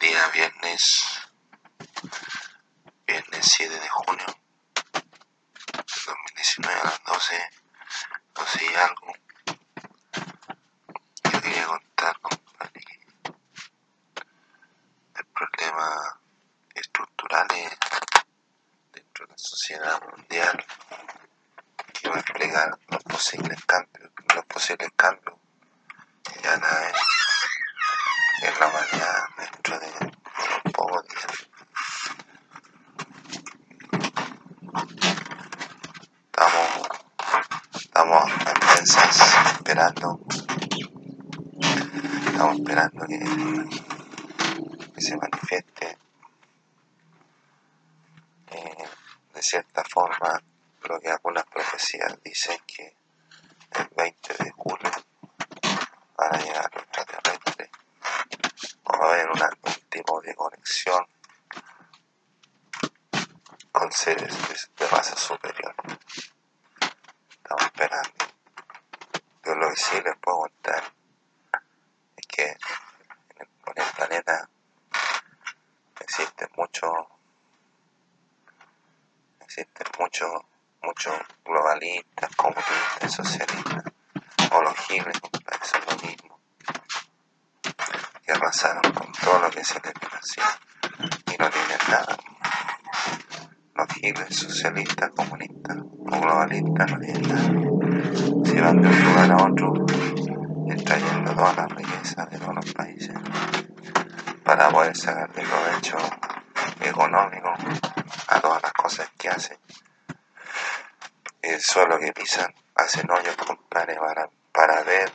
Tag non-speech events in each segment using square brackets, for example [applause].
día viernes, viernes 7 de junio 2019 a las 12, 12 y algo. Yo quería contar, compadre, el problema estructurales dentro de la sociedad mundial que va a explicar los posibles cambios, los posibles cambios que ya hay en la humanidad dentro de unos pocos días. Estamos, estamos en pensas esperando, estamos esperando que, que se manifieste eh, de cierta forma lo que algunas profecías dicen que el 20 de julio van a llegar los extraterrestres o va a haber una, un tipo de conexión con seres de, de raza superior. Estamos esperando. Yo lo que sí les puedo contar es que en el, en el planeta existen muchos existen muchos muchos globalistas, comunistas, socialistas, o los giles, compadre, son lo mismo, que arrasaron con todo lo que es eliminación y no tienen nada. Los giles, socialistas, comunistas o globalistas no tienen nada. Si van de un lugar a otro, extrayendo toda la riqueza de todos los países para poder sacarle provecho económico a todas las cosas que hacen el suelo que pisan, hacen hoyos, compadre, para, para ver,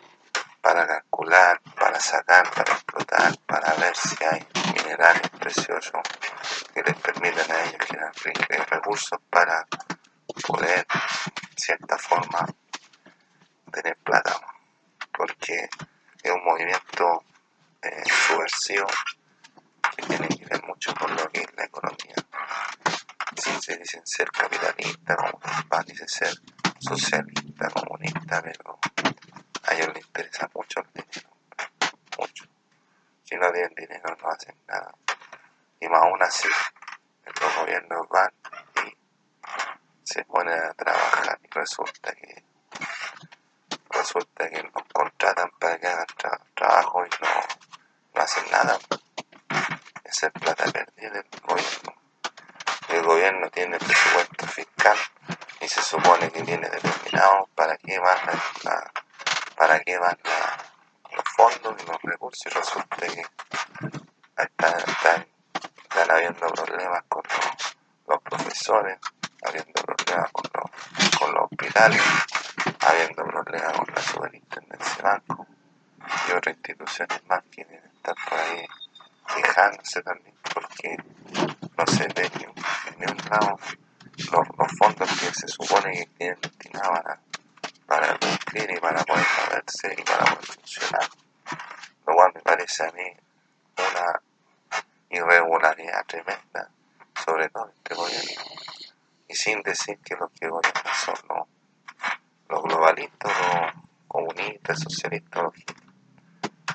para calcular, para sacar, para explotar, para ver si hay minerales preciosos que les permitan a ellos generar recursos para poder, de cierta forma, tener plata. Porque es un movimiento eh, subversivo que tiene que ver mucho con lo que es la economía se dicen ser capitalista, comunista, dicen ser socialista, comunista, pero a ellos les interesa mucho el dinero, mucho. Si no tienen dinero no hacen nada. Y más aún así, los gobiernos van y se ponen a trabajar y resulta que resulta que contratan para que hagan tra trabajo y no, no hacen nada. Esa es plata perdida del gobierno el gobierno tiene presupuesto fiscal y se supone que tiene determinado para qué van, la, para qué van los fondos y los recursos y resulta que están, están, están habiendo problemas con los, profesores, habiendo problemas con los, con los hospitales, habiendo problemas con la superintendencia de banco y otras instituciones más que deben estar por ahí fijándose también porque no se ve lado los, los, fondos que se supone que tienen destinados para, para cumplir y para poder moverse y para poder funcionar. Lo cual me parece a mí una irregularidad tremenda, sobre todo este gobierno. Y sin decir que los que gobiernan son los, globalistas, los comunistas, socialistas, los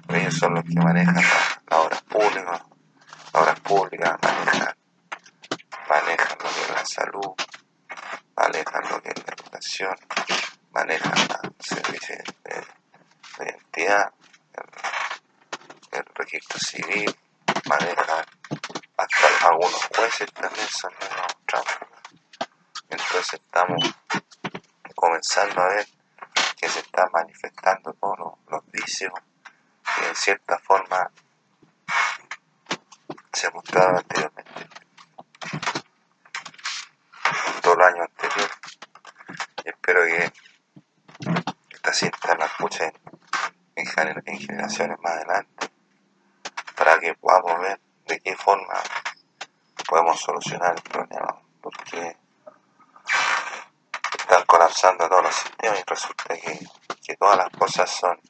ellos son los que manejan las la obras públicas, las obras públicas, manejan, manejan lo que es la salud, es la educación, manejan los servicios de, de identidad, el, registro civil, manejan hasta algunos jueces también son menos tránsfugas. Entonces estamos comenzando a ver que se están manifestando todos los, los vicios que en cierta forma se mostraba anteriormente todo el año anterior y espero que esta cinta la escuchen en, gener en más adelante para que podamos ver de qué forma podemos solucionar el problema porque están colapsando todos los sistemas y resulta que, que todas las cosas son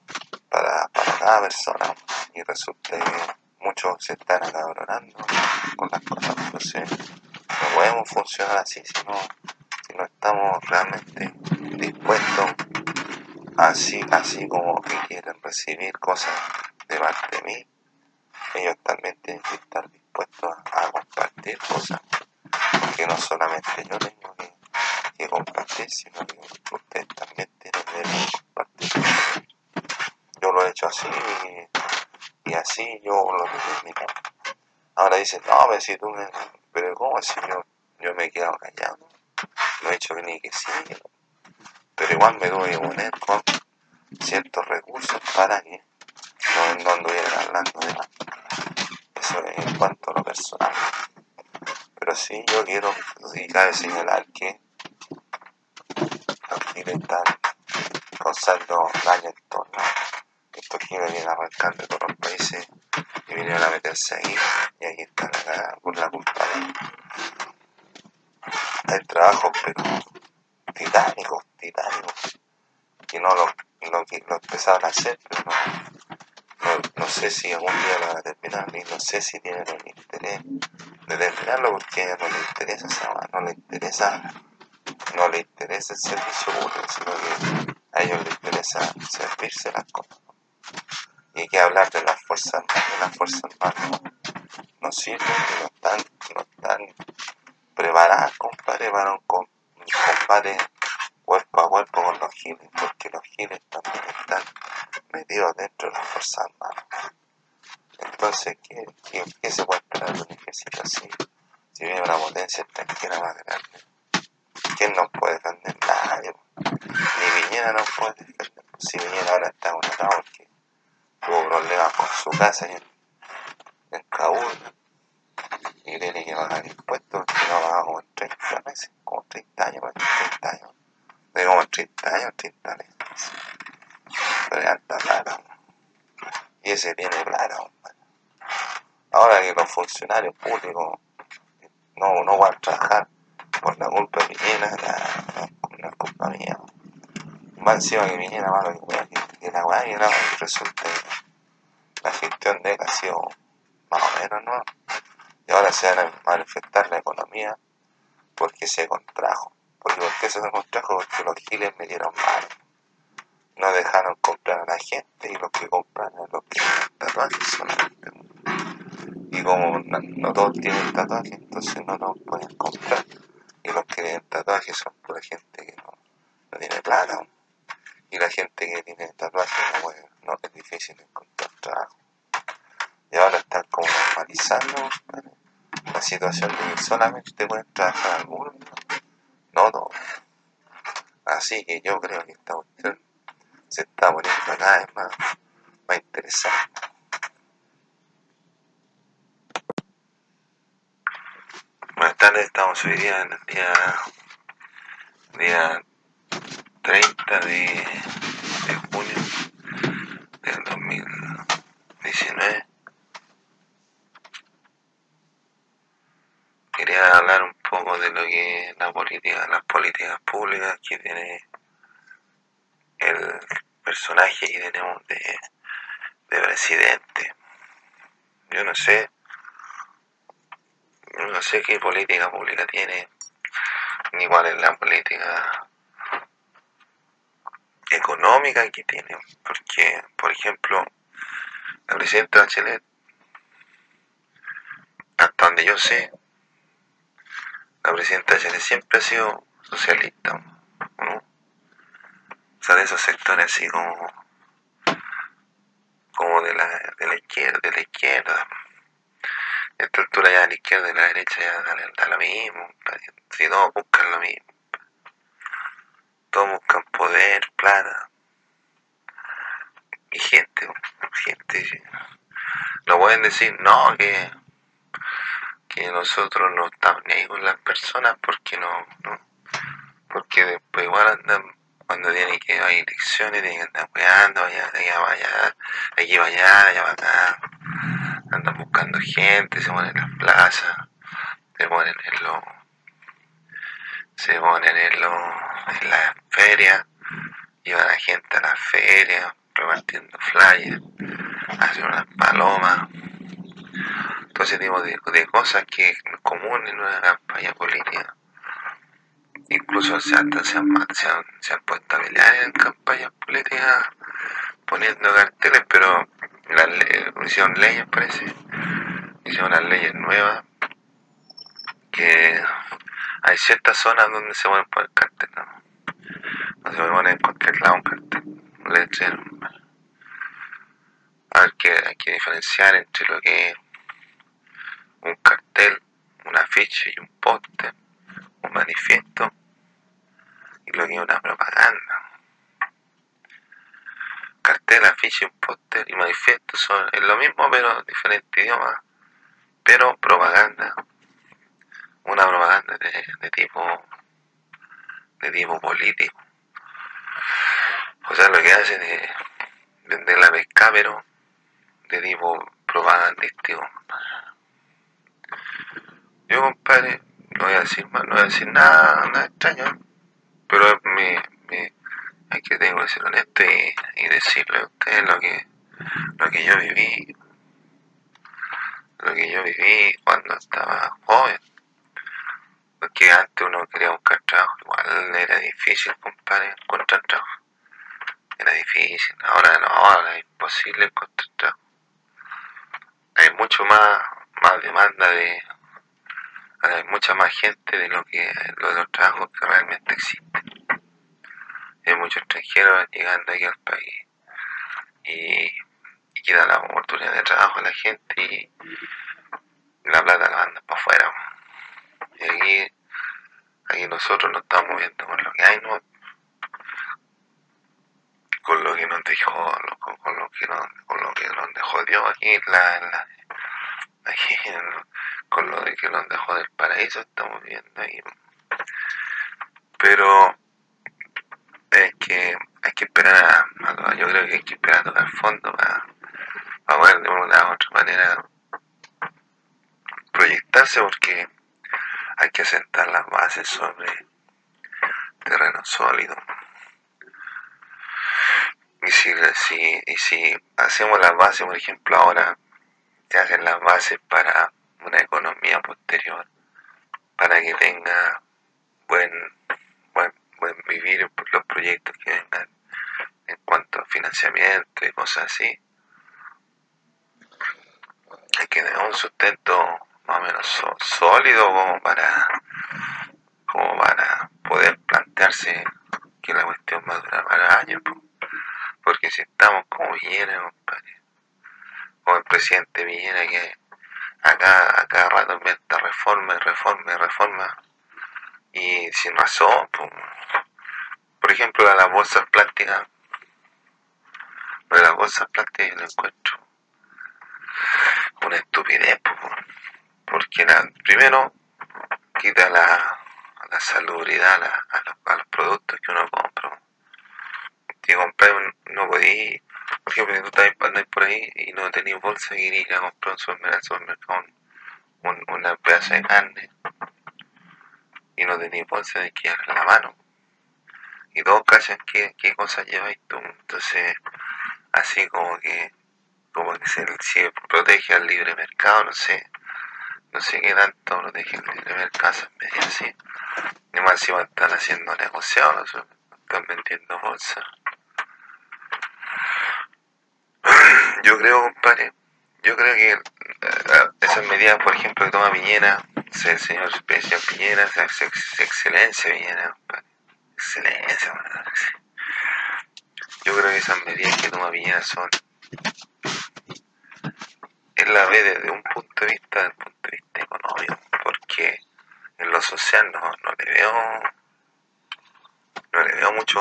para, para cada persona y resulta que muchos se están acabronando con las cosas. Entonces no podemos funcionar así si no, si no estamos realmente dispuestos así, así como que quieren recibir cosas de parte de mí ellos también tienen que estar dispuestos a, compartir cosas, porque no solamente yo tengo que, compartir, sino que ustedes también tienen que compartir. Yo lo he hecho así y, así yo lo determino. Ahora dicen, no, pero si tú. Pero ¿cómo si yo, yo me he quedado callado? No he hecho ni que sí, pero igual me doy a poner con ciertos recursos para que no, no anduviera hablando de más. Eso es en cuanto a lo personal. Pero sí, yo quiero, si cabe señalar que los giles están causando daño en torno. Giles vienen arrancando todos los países y vinieron a meterse ahí y aquí están por la culpa de hay trabajos pero titánicos, titánicos, que no lo, que lo empezaron a hacer, pero no, sé si algún día lo van a terminar y no sé si tienen el interés de terminarlo porque no les interesa esa no les interesa no les interesa el servicio público, sino que a ellos les interesa servirse las cosas. Hay que hablar de las fuerzas de las fuerzas armadas. No sirven, no están, no están preparadas, compadre, para un, combate cuerpo a cuerpo con los giles, porque los giles también están metidos dentro de las fuerzas armadas. Entonces, ¿qué, qué, se puede esperar de un ejército así? Si viene una potencia extranjera más grande, ¿quién nos puede defender? Nadie. Ni Viñera nos puede defender. Si Viñera ahora está conectado porque tuvo problemas con su casa en, en Kabul y tiene que pagar impuestos que no paga como 30 meses, como 30 años, 30 años. De como 30 años, 30 meses. Pero es alta plata. Y ese tiene plata. Ahora que los funcionarios públicos no, no van a trabajar por la culpa de Piñera, no, es culpa mía. Más encima que Piñera, malo que, que la weá no resulta la gestión de ha sido más o menos, ¿no? Y ahora se van a manifestar la economía porque se contrajo. Porque ¿por qué se contrajo? Porque los giles me dieron mal. No dejaron comprar a la gente y los que compran a los que tienen tatuajes solamente. Y como no, todos tienen tatuajes, entonces no nos pueden comprar. Y los que tienen tatuajes son por la gente que no, no tiene plata. Y la gente que tiene tatuajes no, no es difícil encontrar trabajo. Y ahora están como normalizando la situación de que solamente pueden trabajar algunos, no todos. Así que yo creo que esta cuestión se está poniendo cada vez más, más interesante. Buenas tardes, estamos hoy día en el día, día 30 de, junio del 2019. quería hablar un poco de lo que es la política, las políticas públicas que tiene el personaje que tenemos de, de presidente. Yo no sé, no sé qué política pública tiene, ni cuál es la política económica que tiene, porque, por ejemplo, la presidenta Bachelet, hasta donde yo sé, la presidenta Chile siempre ha sido socialista, ¿no? O sea, de esos sectores así como, como de la, de la izquierda, de la izquierda. A esta altura ya de la izquierda y la derecha ya da, lo mismo, si todos buscan lo mismo. Todos buscan poder, plata y gente, gente. No pueden decir, no, que que nosotros no estamos ni ahí con las personas porque no, no porque después igual andan cuando tienen que ir a elecciones tienen que andar cuidando allá, allá, allá, aquí allá, allá acá andan buscando gente, se ponen en las plazas se ponen en los se ponen en los en las ferias llevan a gente a las ferias repartiendo flyers hacen unas palomas todo ese tipo de, cosas que es común en una campaña política. Incluso se han, se, han, se, han, puesto a pelear en campañas políticas poniendo carteles, pero las le- hicieron leyes, parece, hicieron unas leyes nuevas que hay ciertas zonas donde se pueden poner carteles, ¿no? Se puede poner en cualquier lado un cartel, un letrero. A ver, que hay que diferenciar entre lo que es un cartel, un afiche y un póster, un manifiesto, y lo que es una propaganda. Cartel, afiche, un póster y manifiesto son es lo mismo pero en diferente idioma, pero propaganda, una propaganda de, de tipo de tipo político. O sea, lo que hacen es vender la pesca, pero de tipo propagandístico. Yo, compadre, no voy a decir más, no voy a decir nada, nada extraño, pero me, me, hay que tengo que ser honesto y, y decirle a ustedes lo que, lo que yo viví, lo que yo viví cuando estaba joven. Porque antes uno quería buscar trabajo, igual era difícil, compadre, encontrar trabajo. Era difícil, ahora no, ahora es imposible encontrar trabajo. Hay mucho más, más demanda de, hay mucha más gente de lo que de los trabajos que realmente existen. Hay muchos extranjeros llegando aquí al país y, y quitan la oportunidad de trabajo a la gente y la plata la mandan para afuera. Y aquí, nosotros nos estamos moviendo con lo que hay, ¿no? Con lo que nos dejó, con, lo que nos, con lo que nos dejó Dios aquí la, la- aquí con lo de que nos dejó del paraíso estamos viendo ahí. Pero es que hay que esperar a- yo creo que hay que esperar a tocar fondo para, para poder de una u otra manera proyectarse porque hay que asentar las bases sobre terreno sólido. Y si, y si hacemos las bases, por ejemplo, ahora se hacen las bases para una economía posterior, para que tenga buen, buen, buen vivir los proyectos que vengan en cuanto a financiamiento y cosas así. Hay que tener un sustento más o menos sólido como para, como para poder plantearse que la cuestión va a durar para años. po. Porque si estamos como Villena, compadre, como el presidente Villena que acá a cada rato inventa reforma y reforma y reforma y sin razón. po. Por ejemplo, de las bolsas plásticas. De las bolsas plásticas yo lo encuentro una estupidez, porque la- primero quita la, la salubridad a, los, productos que uno compra. Si compras, un- no podí, por ejemplo, si tú estás por ahí y no tenés bolsa y ir a comprar un supermercado, supermercado un, un- una pedazo de carne y no tenés bolsa de que la mano. Y todos cachan qué, qué cosas lleváis tú. Entonces, así como que como que se protege al libre mercado, no sé, no sé qué tanto protege el libre mercado, esas medidas así. Y más encima están haciendo negociados, están vendiendo bolsas. [clears throat] Yo creo, compadre, yo creo que eh, esas medidas, por ejemplo, que toma Piñera, el señor especial Piñera, ex- excelencia Piñera, compadre, excelencia, man. yo creo que esas medidas que toma Piñera son él la ve desde un punto de vista, desde el punto de vista económico, porque en lo social no, no le veo, no le veo mucho,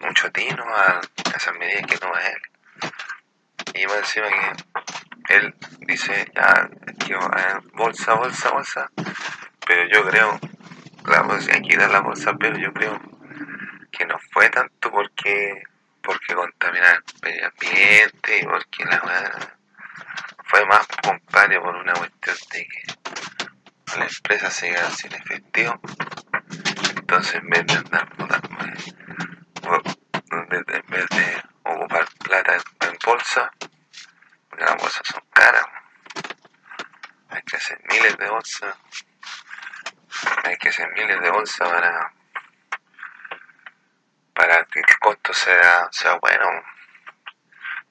mucho tino a, a esas medidas que toma él. Y más encima que él dice, ya, que, eh, bolsa, bolsa, bolsa, pero yo creo, la bolsa, hay que dar la bolsa, pero yo creo que no fue tanto porque, porque contaminar el medio ambiente y porque la fue más compadre por una cuestión de que la empresa se queda sin efectivo. Entonces, en vez de andar en vez de, ocupar plata en, en bolsa, porque las bolsas son caras, hay que hacer miles de bolsas, hay que hacer miles de bolsas para, para que el costo sea, sea bueno.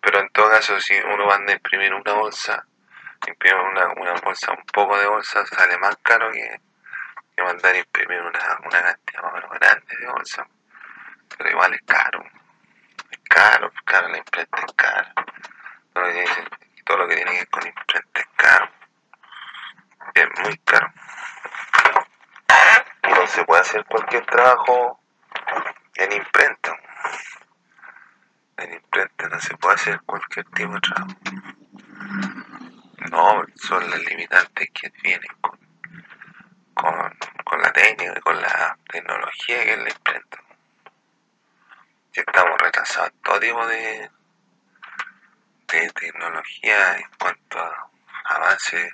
Pero en todo caso, si uno va a imprimir una bolsa, imprimir una, una bolsa, un poco de bolsa, sale más caro que, que mandar a imprimir una, una cantidad más o grande de bolsa. Pero igual es caro. Es caro, caro, la imprenta es cara. Todo lo que tiene, todo lo que tiene que ver con imprenta es caro. Es muy caro. Y no se puede hacer cualquier trabajo en imprenta. En imprenta no se puede hacer cualquier tipo de trabajo. No, son las limitantes que vienen con, con, la técnica y con la tecnología que es la imprenta. Estamos retrasados todo tipo de, de tecnología en cuanto a avance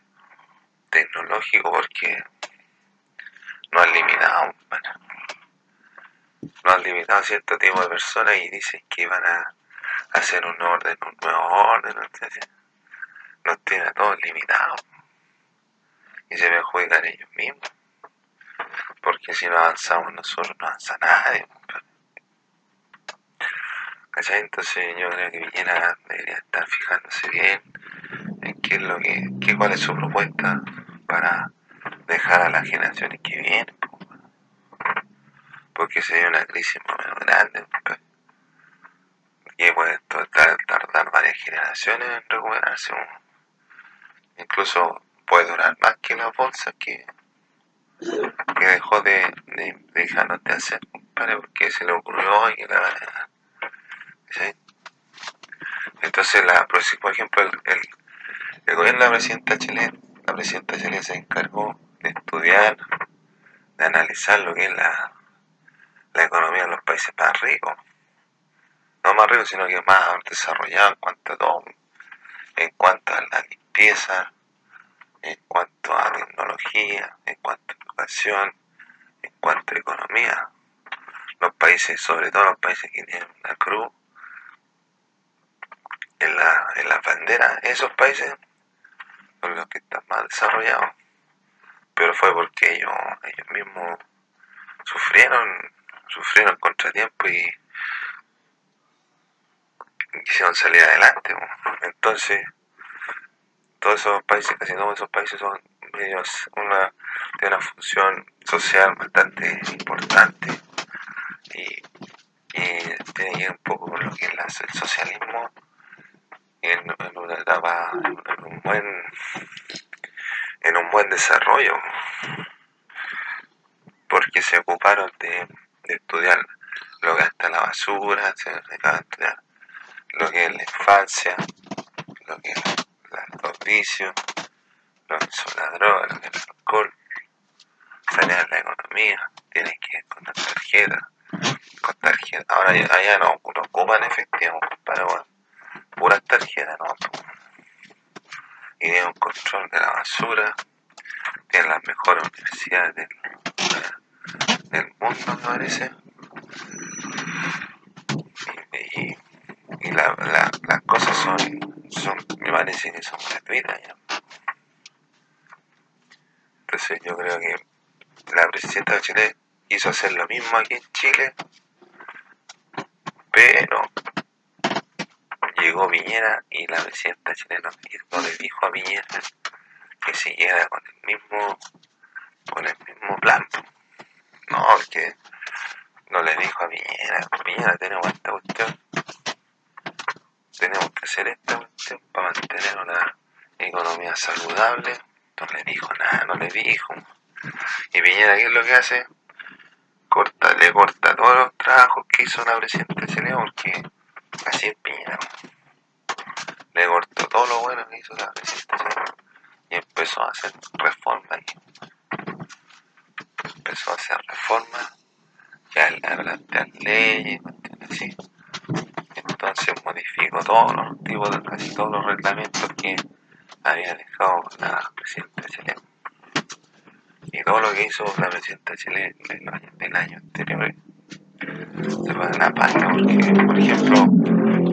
tecnológico porque no han limitado, no han limitado a cierto tipo de personas y dicen que van a hacer un orden, un nuevo orden, nos tienen a todos limitados y se perjudican ellos mismos. Porque si no avanzamos nosotros no avanza nadie ¿cachai? entonces yo creo que Villena debería estar fijándose bien en qué es lo que, qué, cuál es su propuesta para dejar a las generaciones que vienen po. porque sería una crisis más o menos grande y puede tardar, varias generaciones en recuperarse incluso puede durar más que la bolsa que, que dejó de, de, dejarnos de hacer, porque se le ocurrió y la ¿sí? Entonces, la, por ejemplo, el, el, gobierno de la presidenta chilena, la presidenta chilena se encargó de estudiar, de analizar lo que es la, la economía de los países más ricos. No más ricos, sino que más desarrollados en cuanto a en cuanto a la limpieza, en cuanto a tecnología, en cuanto a educación, en cuanto a economía. Los países, sobre todo los países que tienen una cruz en la, en la esos países son los que están más desarrollados. Pero fue porque ellos, ellos mismos sufrieron, sufrieron contratiempo y quisieron salir adelante. Entonces, todos esos países, casi todos esos países son medios, una, de una función social bastante importante y, y tiene un poco con lo que es el socialismo en, una etapa, en un buen en un buen desarrollo porque se ocuparon de, estudiar lo que está la basura, se estudiar lo que es la infancia, lo que es los vicios, lo que son la droga, lo que es el alcohol, sanear la economía, tienen que ir con la tarjeta, con tarjeta. Ahora allá no, no ocupan efectivo, pero bueno, puras tarjetas, no. Y tienen un control de la basura, tienen las mejores universidades del, del mundo, me parece. Y, y, y la, la, las cosas son, son, me parece que son gratuitas ya. Entonces yo creo que la presidenta de Chile quiso hacer lo mismo aquí en Chile, pero llegó Piñera y la presidenta chilena no le dijo a Piñera que siguiera con el mismo con el mismo plan. No, porque no le dijo a Piñera, Piñera tenemos esta cuestión, tenemos que hacer esta cuestión para mantener una economía saludable. No le dijo nada, no le dijo. Y Piñera, ¿qué es lo que hace? Corta, le corta todos los trabajos que hizo la presidenta chilena porque así es Piñera. Le cortó todo lo bueno que hizo la presidenta y empezó a hacer reformas. Empezó a hacer reformas, ya a plantear leyes, así. Entonces modificó todos los tipos de casi todos los reglamentos que la presidenta chilena. Y todo lo que hizo la presidenta chilena del año anterior se va a la pasta porque, por ejemplo,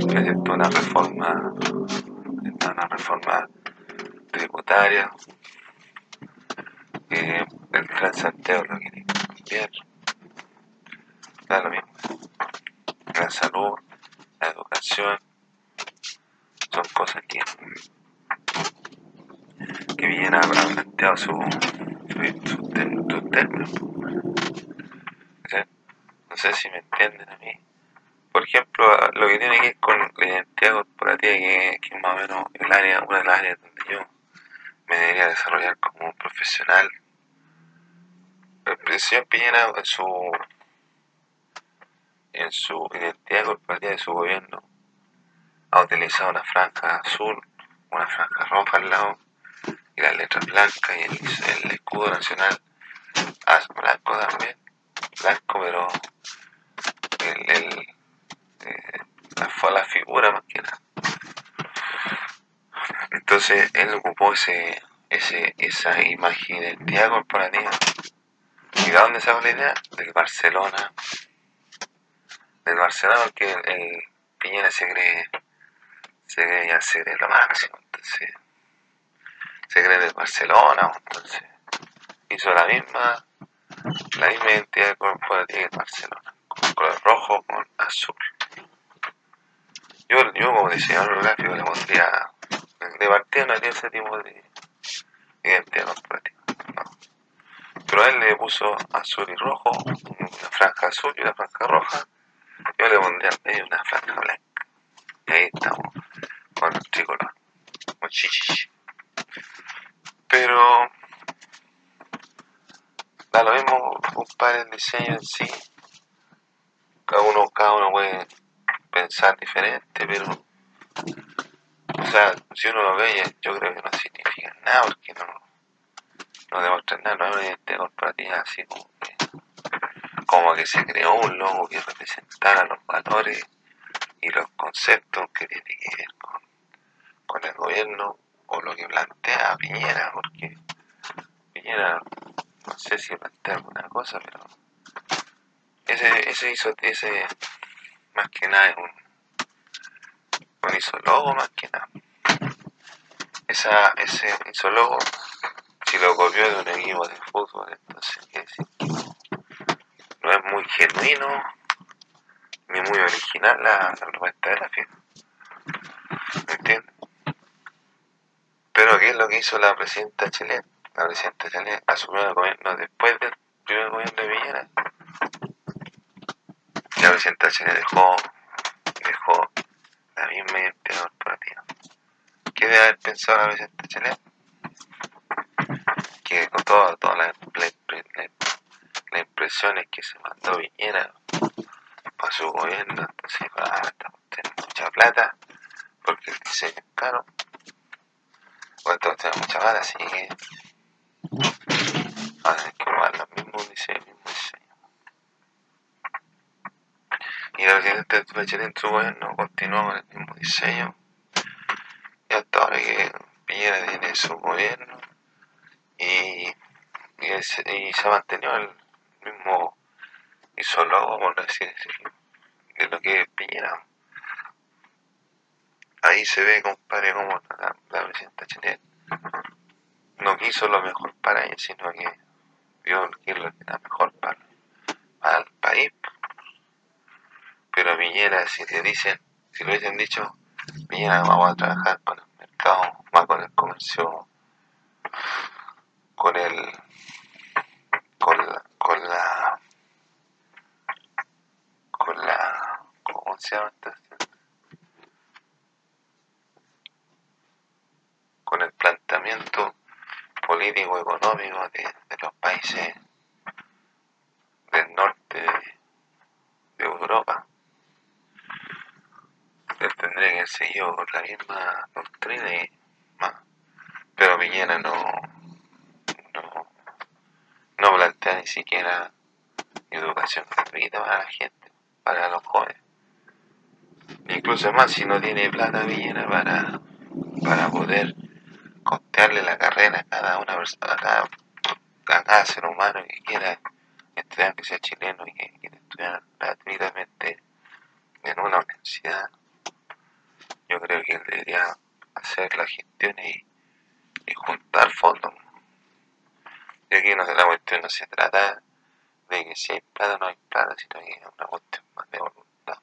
presentó una reforma, una reforma tributaria, que el Gran Santiago lo quiere cambiar, da lo mismo, la salud, la educación, son cosas que, que Villena ha planteado su, su, términos. No sé si me entienden a mí. Por ejemplo, lo que tiene que ver con la identidad corporativa, que, que es más o menos el área, una de las áreas donde yo me debería desarrollar como un profesional. El presidente Piñera en su en su identidad corporativa de su gobierno ha utilizado una franja azul, una franja roja al lado y las letras blancas y el, escudo nacional es blanco también, blanco pero el, el eh, la, la figura más que nada. Entonces él ocupó ese, ese, esa imagen de identidad corporativa. ¿Y de dónde sacó la idea? Del Barcelona. Del Barcelona porque el, Piñera se cree, se cree ya se cree lo máximo. Entonces, se cree del Barcelona. Entonces, hizo la misma, la misma identidad corporativa que el Barcelona. Con color rojo con azul. Yo, yo como diseñador gráfico le pondría de partida no tiene ese tipo de identidad corporativa. Él le puso azul y rojo, una franja azul y una franja roja. Yo le pondría una franja blanca. Y ahí estamos con el tricolor, con chichichi. Pero da lo mismo, compadre, el diseño en sí. Cada uno, cada uno puede pensar diferente, pero o sea, si uno lo ve, yo creo que no significa nada porque no, no demuestra nada, no es una identidad corporativa así como que, como que se creó un logo que representara los valores y los conceptos que tiene que ver con, con el gobierno o lo que plantea Piñera, porque Piñera no sé si plantea alguna cosa, pero ese, ese hizo, ese más que nada es un un isólogo más que nada. Esa, ese isólogo, si lo copió de un equipo de fútbol, entonces quiere decir no, es muy genuino ni muy original la, propuesta de la fiesta. ¿Me entiendes? Pero ¿qué es lo que hizo la presidenta chilena? La presidenta chilena asumió el gobierno después del primer gobierno de Villera. La presidenta chilena dejó, dejó la misma identidad corporativa. ¿Qué debe haber pensado la presidenta chilena? Que con todas las impresiones que se mandó Viñera para su gobierno, entonces va a tener mucha plata, porque el diseño es caro. Bueno, todos tenemos mucha plata, así que van a tener que probar los mismos diseños, mismo diseño. Y la presidenta Bachelet en su gobierno continuó con el mismo diseño. Y hasta ahora que Piñera tiene su gobierno y, y, se ha mantenido el mismo isólogo, por así de lo que es Piñera. Ahí se ve, compadre, como la, presidenta chilena no quiso lo mejor para ella, sino que vio que era mejor para, el país. Pero Piñera, si le dicen, si lo hubiesen dicho, Piñera vamos a trabajar con el mercado, más con el comercio, con el, con la, con la, con la, ¿cómo se llama Con el planteamiento político económico de, los países del norte de Europa él tendría que seguido la misma doctrina y más. Pero Piñera no, no plantea ni siquiera educación gratuita para la gente, para los jóvenes. Incluso más si no tiene plata Piñera para, para poder costearle la carrera a cada una persona, a cada ser humano que quiera estudiar, que sea chileno y que quiera estudiar gratuitamente en una universidad yo creo que él debería hacer la gestión y, juntar fondos. Y aquí no, la cuestión no se trata de que si hay plata o no hay plata, sino que es una cuestión más de voluntad.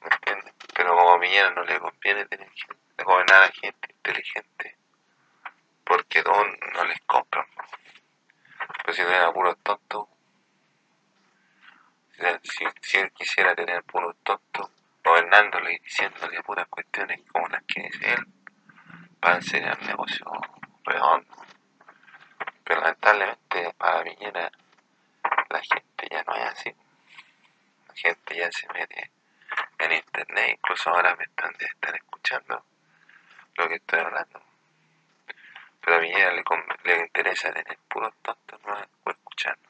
¿Me entiendes? Pero como a Piñera no le conviene tener gente, gobernar a gente inteligente, porque no les compran. Pero si tuviera puros tontos, si, él quisiera tener puros tontos, gobernándole y diciéndole puras cuestiones como las que dice él, para enseñar negocio redondo. Pero lamentablemente para Piñera la gente ya no es así. La gente ya se mete en internet, incluso ahora me están, estar escuchando lo que estoy hablando. Pero a Piñera le, le interesa tener puros tontos no escuchando.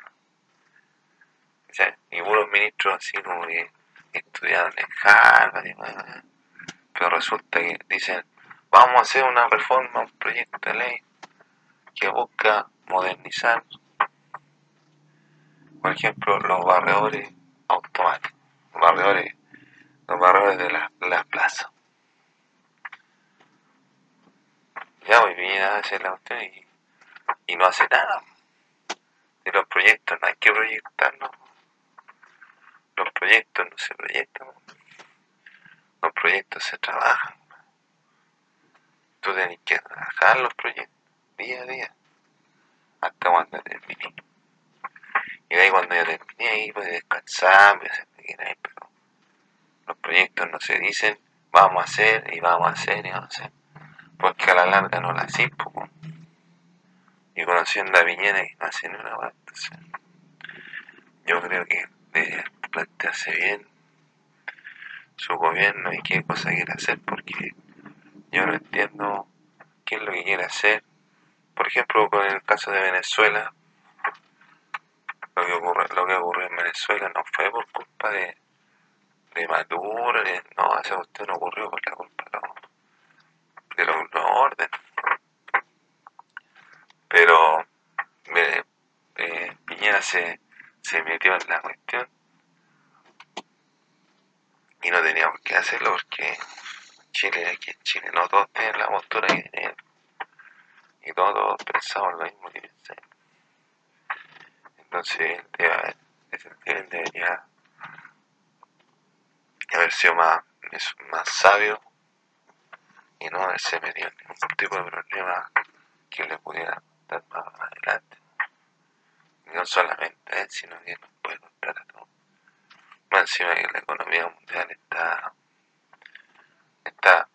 O sea, ni puros ministros así como que estudiaron en Harvard, pero resulta que dicen, vamos a hacer una reforma, un proyecto de ley que busca modernizar, por ejemplo, los barredores automáticos, los barredores, los barredores de la plazas. Ya hoy viene a hacer la cuestión y, no hace nada. De los proyectos no hay que proyectarlos. Los proyectos no se proyectan. Los proyectos se trabajan. Tú tienes que trabajar los proyectos día a día hasta cuando terminé. Y ahí cuando ya terminé ahí pues descansar, me pero los proyectos no se dicen vamos a hacer y vamos a hacer y vamos a hacer, porque a la larga no la hacen, y conociendo a Viñera que no hacen una entonces yo creo que debe plantearse bien su gobierno y qué cosa quiere hacer, porque yo no entiendo qué es lo que quiere hacer por ejemplo, con el caso de Venezuela, lo que ocurre, lo que ocurrió en Venezuela no fue por culpa de, de Maduro, no, esa cuestión ocurrió por la culpa de los, de orden. Pero eh, Piñera se, se metió en la cuestión y no tenía por qué hacerlo porque Chile, aquí en Chile no todos tienen la postura que tienen y todos pensamos lo mismo que pensé. Entonces, él debería haber sido más, más sabio y no haberse metido en ningún tipo de problema que le pudiera dar más adelante. No solamente a él, sino que nos puede contar a todos. Más encima que la economía mundial está, está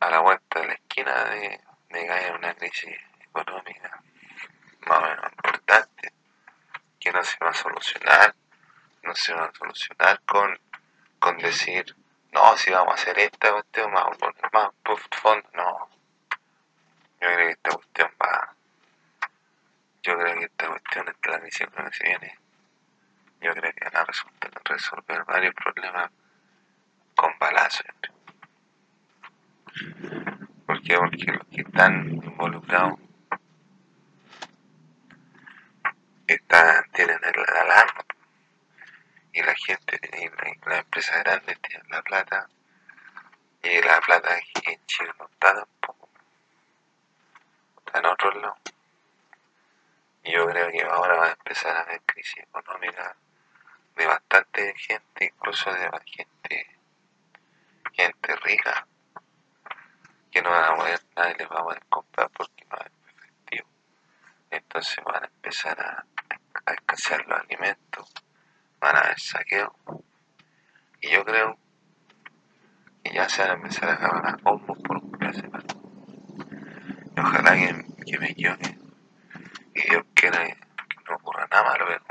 a la vuelta de la esquina de de caer una crisis económica más o menos importante que no se va a solucionar, no se va a solucionar con, con decir, no, si vamos a hacer esta cuestión, vamos a poner más fondo, no. Yo creo que esta cuestión va, yo creo que esta cuestión, esta la crisis que se viene, yo creo que van a resultar resolver varios problemas con balazos. Porque los que están involucrados están, tienen la alarma y la gente, y la, las empresas grandes tienen la plata y la plata aquí en Chile no está tampoco. Está en otros lados. Y yo creo que ahora va a empezar a haber crisis económica de bastante gente, incluso de gente, gente rica que no van a poder, nadie les va a poder comprar porque no hay efectivo. Entonces van a empezar a, a escasear los alimentos, van a haber saqueo. Y yo creo que ya se van a empezar a acabar a combos por un clase Y ojalá que, que, me equivoque y Dios quiera que, no ocurra nada malo, pero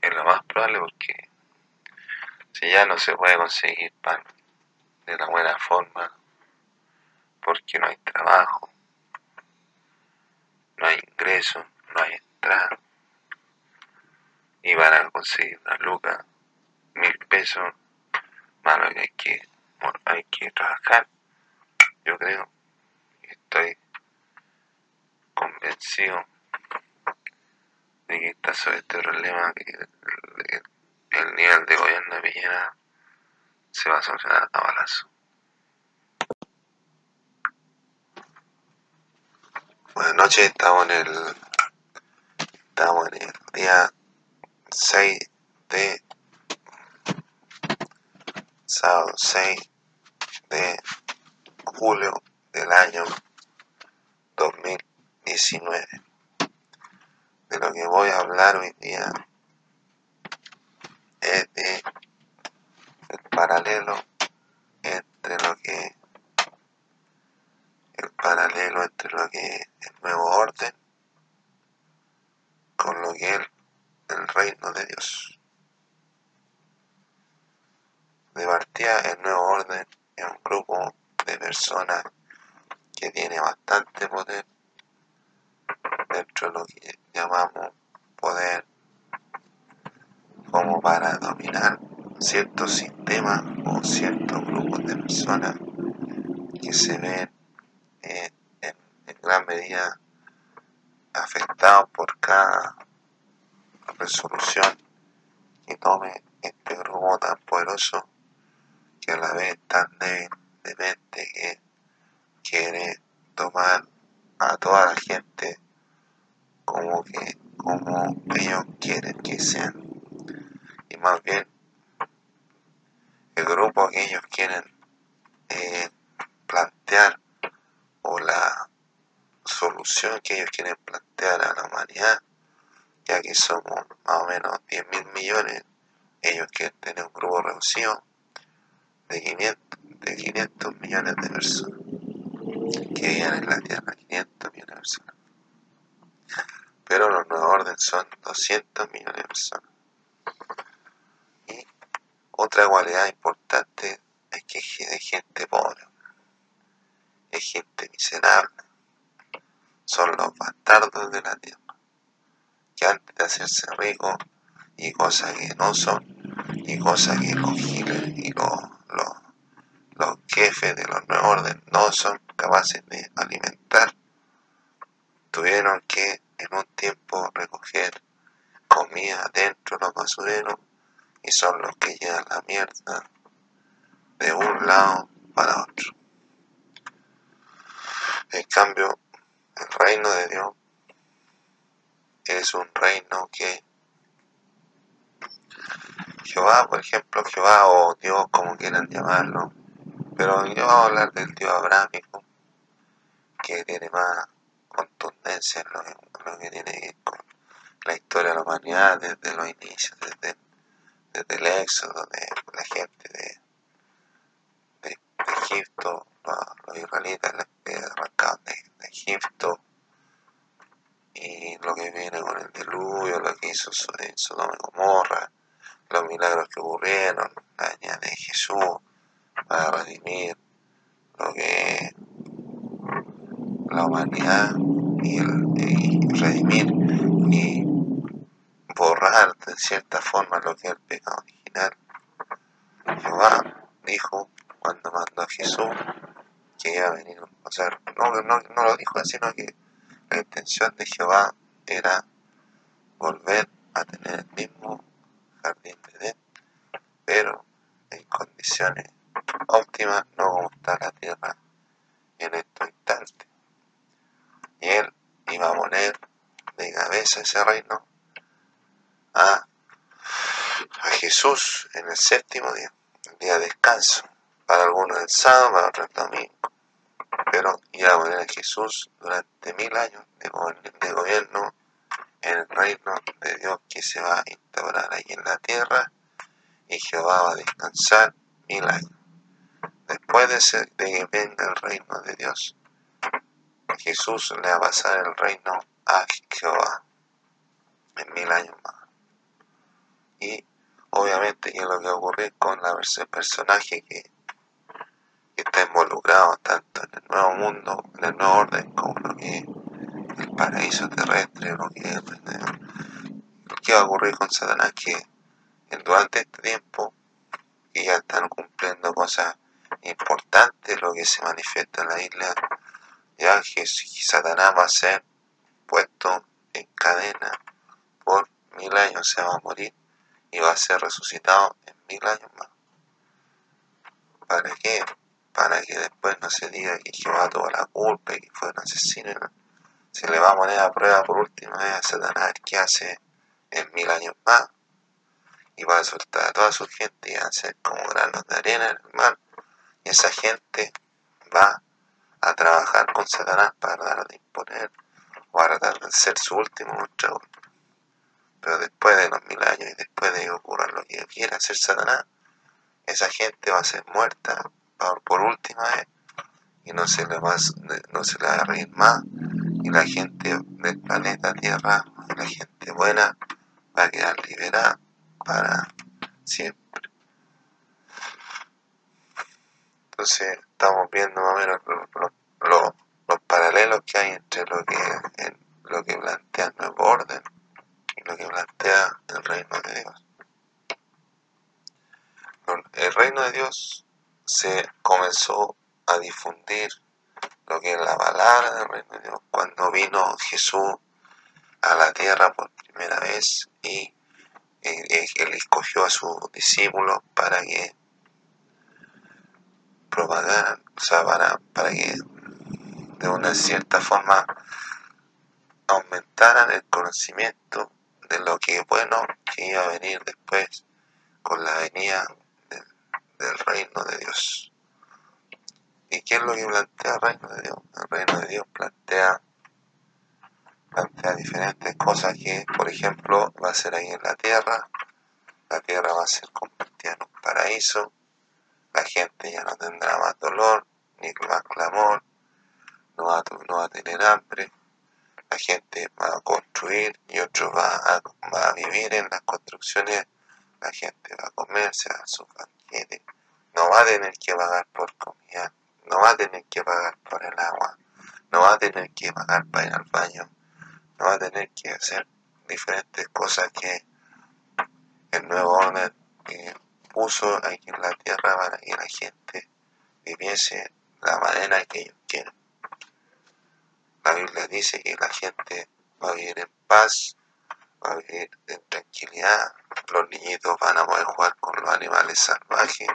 es lo más probable porque si ya no se puede conseguir pan de la buena forma, porque no hay trabajo, no hay ingreso, no hay entrada. Y van a conseguir una luca, mil pesos, malo que hay que, hay que trabajar. Yo creo, estoy convencido de que está sobre este problema, que el, el nivel de gobierno de Villena se va a solucionar a balazo. Buenas noches, estamos en el estamos en el día 6 de sábado 6 de julio del año 2019. De lo que voy a hablar hoy día es de el paralelo entre lo que el paralelo entre lo que es el nuevo orden con lo que es el reino de Dios. De partida, el nuevo orden es un grupo de personas que tiene bastante poder dentro de lo que llamamos poder como para dominar ciertos sistemas o ciertos grupos de personas que se ven en, gran medida afectados por cada resolución que tome este grupo tan poderoso que a la vez tan débil que quiere tomar a toda la gente como que como ellos quieren que sean. Y más bien el grupo que ellos quieren eh, plantear o la solución que ellos quieren plantear a la humanidad ya que somos más o menos 10 mil millones ellos quieren tener un grupo reducido de 500, de 500 millones de personas que viven en la Tierra, 500 millones de personas. Pero los nuevos orden son 200 millones de personas. Y otra cualidad importante es que es gente pobre, gente miserable, son los bastardos de la Tierra, que antes de hacerse ricos y cosas que no son, y cosas que los giles y los, los, los jefes de los nuevos orden no son capaces de alimentar, tuvieron que en un tiempo recoger comida dentro de los basureros y son los que llevan la mierda de un lado para otro. En cambio, el reino de Dios es un reino que Jehová, por ejemplo, Jehová o Dios, como quieran llamarlo, pero yo voy a hablar del Dios abrámico, que tiene más contundencia en lo, que tiene que ver con la historia de la humanidad desde los inicios, desde, desde el éxodo de la gente de, Egipto, los, israelitas que arrancaron de, Egipto, y lo que viene con el diluvio, lo que hizo Sodoma y Gomorra, los milagros que ocurrieron, la venida de Jesús para redimir lo que la humanidad y, redimir y borrar de cierta forma lo que es el pecado original. Jehová dijo cuando mandó a Jesús que iba a venir, o sea, no, no, no lo dijo, sino que la intención de Jehová era volver a tener el mismo jardín de Edén, pero en condiciones óptimas, no como está la tierra en estos instantes. Y él iba a poner de cabeza ese reino a, a Jesús en el séptimo día, el día de descanso. Para algunos el sábado, para otros el domingo. Pero iba a Jesús durante mil años de, gobierno en el reino de Dios que se va a instaurar ahí en la tierra y Jehová va a descansar mil años. Después de, que venga el reino de Dios, Jesús le va a pasar el reino a Jehová en mil años más. Y obviamente que es lo que ocurre con la, personaje que, está involucrado tanto en el nuevo mundo, en el nuevo orden, como lo que el paraíso terrestre, lo que, lo que va a ocurrir con Satanás, que durante este tiempo que ya están cumpliendo cosas importantes, lo que se manifiesta en la isla, ya que Satanás va a ser puesto en cadena por mil años, se va a morir y va a ser resucitado en mil años más. ¿Para qué? Para que después no se diga que Jehová tuvo la culpa y que fue un asesino. Se le va a poner a prueba por última vez a Satanás que hace en mil años más y va a soltar a toda su gente y va a ser como granos de arena en. Y esa gente va a trabajar con Satanás para tratar de imponer o para tratar de ser su último luchador. Pero después de los mil años y después de que ocurra lo que quiera hacer Satanás, esa gente va a ser muerta por, última vez y no se le va, no se le va a reír más y la gente del planeta Tierra la gente buena va a quedar liberada para siempre. Entonces estamos viendo más o menos los, los, paralelos que hay entre lo que, lo que plantea el nuevo orden y lo que plantea el reino de Dios. El reino de Dios se comenzó a difundir lo que es la palabra del reino de Dios cuando vino Jesús a la tierra por primera vez y él escogió a sus discípulos para que propagaran, o sea, para, para que de una cierta forma aumentaran el conocimiento de lo que bueno que iba a venir después con la venida del reino de Dios. ¿Y qué es lo que plantea el reino de Dios? El reino de Dios plantea, plantea diferentes cosas que, por ejemplo, va a ser ahí en la tierra. La tierra va a ser convertida en un paraíso. La gente ya no tendrá más dolor, ni más clamor, no va, no va a tener hambre. La gente va a construir y otro va va a vivir en las construcciones. La gente va a comerse a su banquete. No va a tener que pagar por comida no va a tener que pagar por el agua, no va a tener que pagar para ir al baño, no va a tener que hacer diferentes cosas que el nuevo orden puso aquí en la tierra para que la gente viviese la manera que ellos quieren. La Biblia dice que la gente va a vivir en paz, va a vivir en tranquilidad, los niñitos van a poder jugar con los animales salvajes,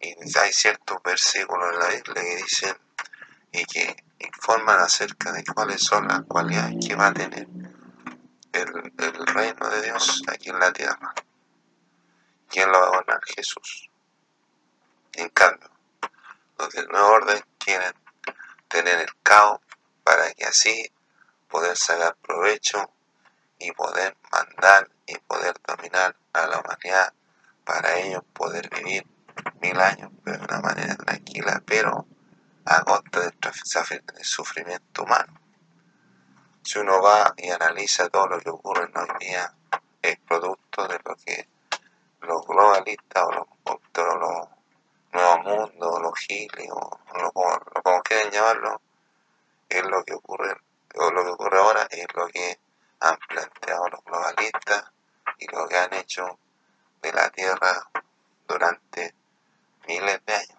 y hay ciertos versículos en la Biblia que dicen y que informan acerca de cuáles son las cualidades que va a tener el, reino de Dios aquí en la tierra. ¿Quién lo va a gobernar? Jesús. En cambio, los del nuevo orden quieren tener el caos para que así poder sacar provecho y poder mandar y poder dominar a la humanidad para ellos poder vivir mil años, de una manera tranquila, pero a costa del sufrimiento humano. Si uno va y analiza todo lo que ocurre en hoy día, es producto de lo que los globalistas o los, los nuevos mundos, los giles, o, lo, como quieran llamarlo, es lo que ocurre, o lo que ocurre ahora es lo que han planteado los globalistas y lo que han hecho de la Tierra durante miles de años.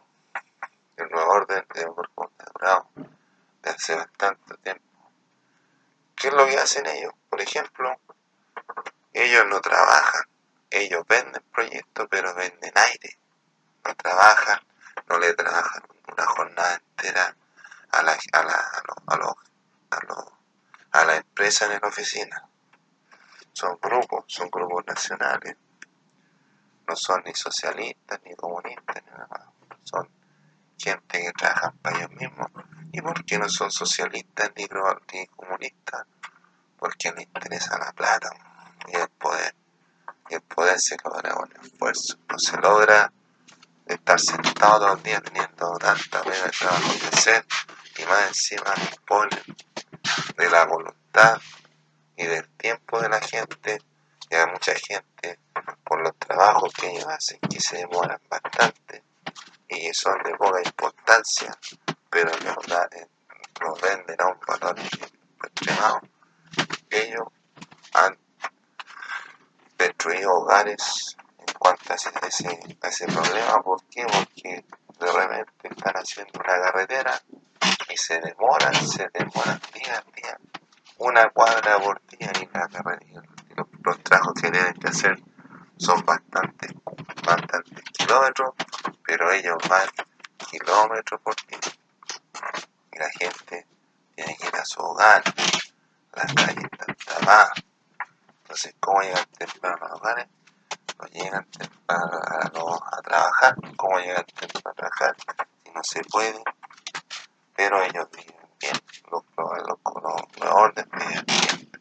El nuevo orden de durado de hace bastante tiempo. ¿Qué es lo que hacen ellos? Por ejemplo, ellos no trabajan, ellos venden proyectos, pero venden aire. No trabajan, no le trabajan una jornada entera a la, a la, a a a la empresa en la oficina. Son grupos, son grupos nacionales no son ni socialistas ni comunistas, ni nada. son gente que trabaja para ellos mismos. ¿Y por qué no son socialistas ni, ni comunistas? Porque les interesa la plata y el poder. Y el poder se logra con esfuerzo. No se logra estar sentado todo el día teniendo tanta pena de trabajo que hacer y más encima ponen de la voluntad y del tiempo de la gente y hay mucha gente por los trabajos que ellos hacen que se demoran bastante y son de poca importancia, pero en verdad eh, los venden a un valor extremado. Ellos han destruido hogares en cuanto a ese, ese problema. ¿Por qué? Porque de repente están haciendo una carretera se demoran, se demoran día a día, una cuadra por día y la carretera los, trabajos que tienen que hacer son bastantes, bastantes kilómetros, pero ellos van kilómetros por día. Y la gente tiene que ir a su hogar, las calles están tapadas. Entonces, ¿cómo llegar temprano a los hogares? no llegan temprano a, a trabajar, ¿cómo llegan temprano a trabajar? Si no se puede, pero ellos viven bien, los, los, los, orden viven bien.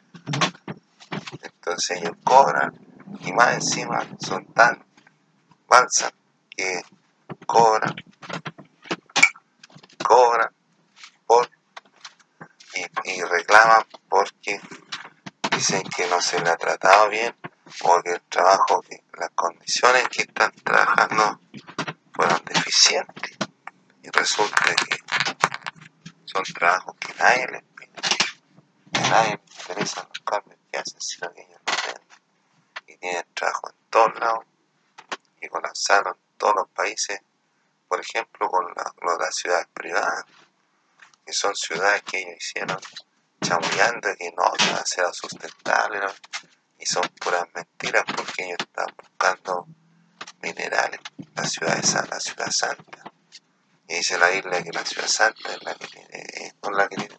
Entonces ellos cobran y más encima son tan balsas que cobran, cobran por y, reclaman porque dicen que no se le ha tratado bien o que el trabajo, las condiciones que están trabajando fueron deficientes y resulta que son trabajos que nadie les pide, que nadie les interesa los cambios que hacen, sino que ellos lo ven. Y tienen trabajo en todos lados y colapsaron todos los países, por ejemplo con las ciudades privadas que son ciudades que ellos hicieron chamullando que no van a ser sustentables y son puras mentiras porque ellos están buscando minerales la ciudad es la ciudad santa y dice la isla que la ciudad santa es la que tiene con la que tiene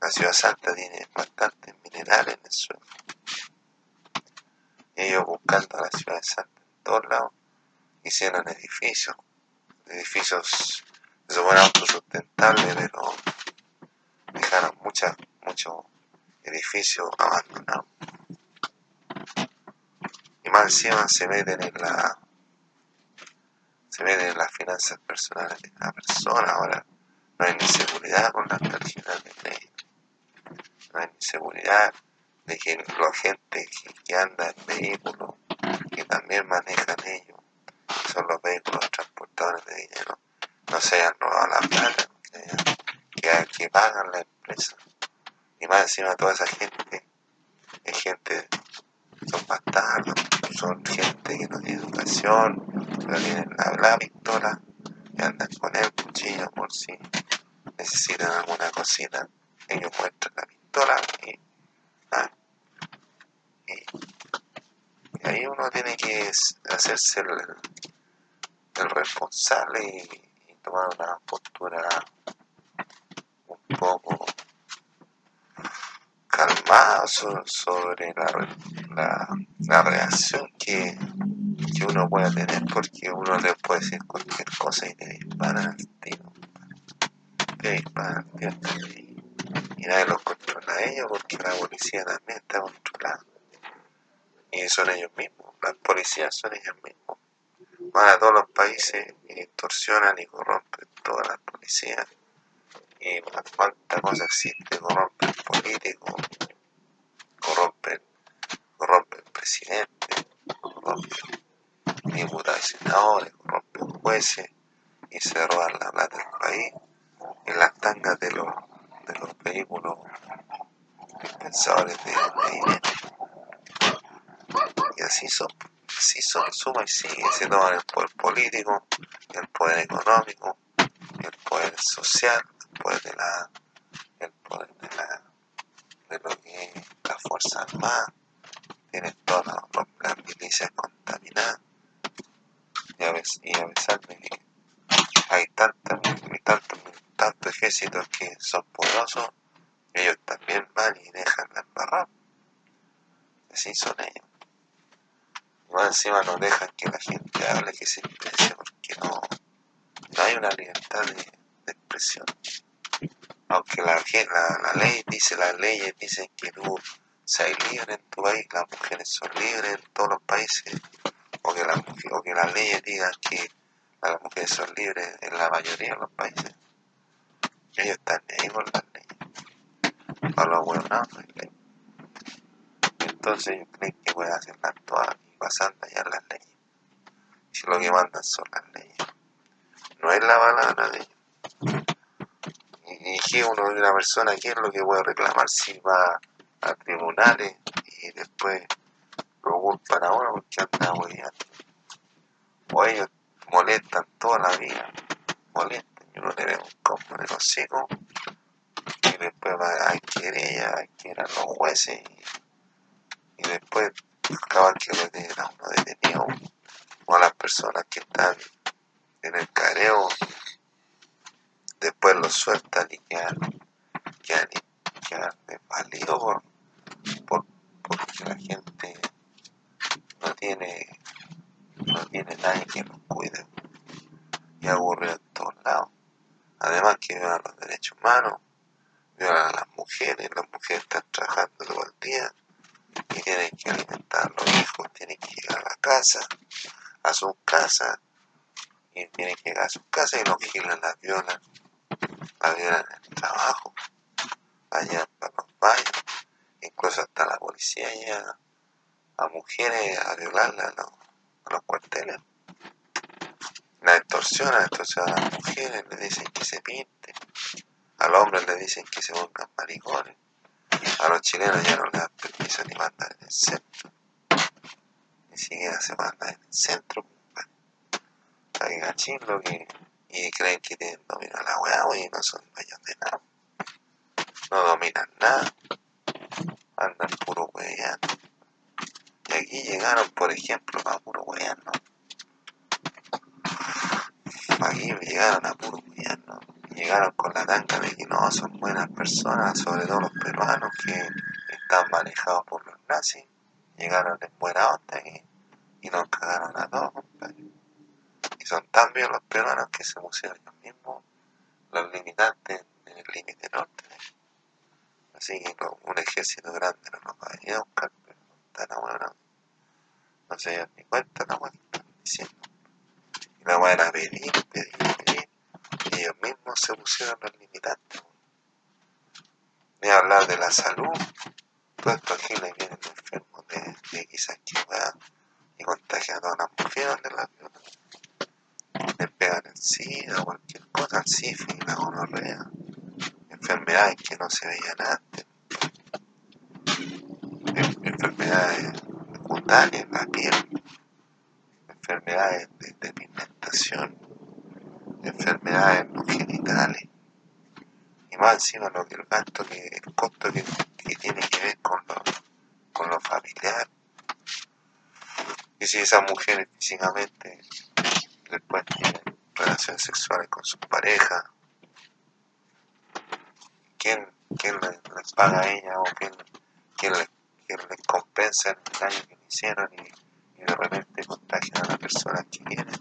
la ciudad santa tiene bastantes minerales en el suelo y ellos buscando la ciudad santa en todos lados hicieron edificios edificios se fue autosustentable, pero dejaron muchas, muchos edificios abandonados. Y más encima se meten en la se meten en las finanzas personales de cada persona. Ahora no hay ni seguridad con las tarjetas de crédito. No hay ni seguridad de que la gente que, anda en vehículos, que también manejan ellos, son los vehículos transportadores de dinero, no se hayan robado la plata que, que pagan la empresa. Y más encima toda esa gente es gente, son bastardos, son gente que no tiene educación, tienen la, pistola y andan con el cuchillo por si necesitan alguna cosita. Ellos muestran la pistola y, ah, y, ahí uno tiene que hacerse el, responsable y tomar una postura un poco calmada sobre la, la, reacción que, que, uno pueda tener, porque uno le puede decir cualquier cosa y le disparan tiro. Le disparan y, y nadie los controla a ellos porque la policía también está controlada. Y son ellos mismos, las policías son ellos mismos van a todos los países y extorsionan y corrompen toda la policía. Y cuánta cosa existe, corrompen políticos, corrompen, corrompen presidentes, corrompen diputados y senadores, corrompen jueces y se roban la plata del país en las tangas de los, de los vehículos dispensadores de, de dinero. Y así son si son suma y sigue, se toman el poder político, el poder económico, el poder social, el poder de la, el poder de la, de lo que es la fuerza armada, tienen todas las milicias contaminadas, y a, veces, que hay tantos, tantos, ejércitos que son poderosos, ellos también van y dejan la embarrada. Así son ellos más encima no dejan que la gente hable, que se exprese, porque no, no hay una libertad de, expresión. Aunque la, ley dice, las leyes dicen que tú seas libre en tu país, las mujeres son libres en todos los países, o que, la, o que las leyes digan que las mujeres son libres en la mayoría de los países. Ellos están ahí con las leyes. A los buenos no, no hay ley. Entonces ellos creen que pueden hacerlas todas pasando ya las leyes. Si lo que mandan son las leyes. No es la palabra de ellos. Y, que uno de una persona, ¿qué es lo que puede reclamar si va a tribunales y después lo culpan a uno porque anda? O ellos molestan toda la vida, molestan, y uno le ve un combo en y después va, hay querella, a los jueces y, y después acaban que lo a uno detenido o a las personas que están en el careo después los sueltan y quedan, quedan, quedan desvalidos por, por, porque la gente no tiene, no tiene nadie que los cuide y aburrido en todos lados. Además que violan los derechos humanos, violan a las mujeres, las mujeres están trabajando todo el día y tienen que alimentar a los hijos, tienen que llegar a la casa, a sus casas, y tienen que llegar a sus casas y los gilan, las violan, las violan en el trabajo, allá para los baños, incluso hasta la policía llega a mujeres a violarlas a los, a los cuarteles. La extorsión, la extorsión a las mujeres, le dicen que se pinten, al hombre le dicen que se pongan maricones, a los chilenos ya no les dan permiso ni mandar en el centro, ni siquiera se mandan en el centro, hay lo que y creen que tienen dominar la weá, y no son dueños de nada, no dominan nada, andan puro weyando. Y aquí llegaron, por ejemplo, a puro weyando aquí llegaron a puro ¿no? Llegaron con la tanga de que no son buenas personas, sobre todo los peruanos que están manejados por los nazis. Llegaron en buena onda y, nos cagaron a todos, Y son tan bien los peruanos que se pusieron ellos mismos los limitantes en el límite norte. Así que un ejército grande no nos va a venir a buscar, tan bueno, no se dan ni cuenta lo que están diciendo. La van a pedir, pedir, pedir. Y ellos mismos se pusieron los limitantes. Ni hablar de la salud. Todos estos giles vienen enfermos de, de quizás que y contagian a todas las mujeres de la Les pegan el SIDA cualquier cosa, el sífilis, la gonorrea. Enfermedades que no se veían antes. Enfermedades cutáneas en la piel enfermedades de, pigmentación, enfermedades genitales, y más encima lo que el gasto que, el costo que, tiene que ver con lo, con lo familiar. Y si esas mujeres físicamente después tienen relaciones sexuales con su pareja, ¿quién, quién les, paga a ella o quién, quién, les, quién les compensa el daño que le hicieron? Y, de repente contagian a la persona que quieren.